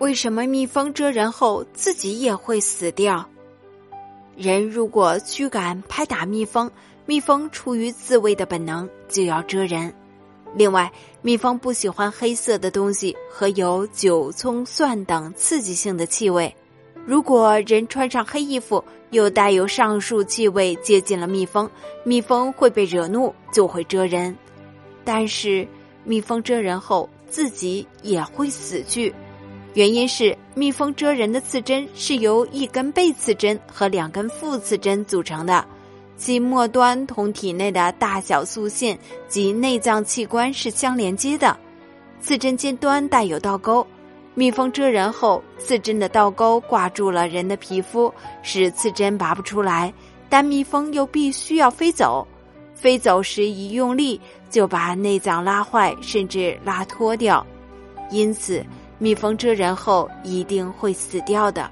为什么蜜蜂蛰人后自己也会死掉？人如果驱赶、拍打蜜蜂，蜜蜂出于自卫的本能就要蛰人。另外，蜜蜂不喜欢黑色的东西和有酒、葱、蒜等刺激性的气味。如果人穿上黑衣服，又带有上述气味接近了蜜蜂，蜜蜂会被惹怒，就会蛰人。但是，蜜蜂蛰人后自己也会死去。原因是蜜蜂蛰人的刺针是由一根背刺针和两根副刺针组成的，其末端同体内的大小素腺及内脏器官是相连接的，刺针尖端带有倒钩。蜜蜂蛰人后，刺针的倒钩挂住了人的皮肤，使刺针拔不出来，但蜜蜂又必须要飞走，飞走时一用力就把内脏拉坏，甚至拉脱掉，因此。蜜蜂蛰人后一定会死掉的。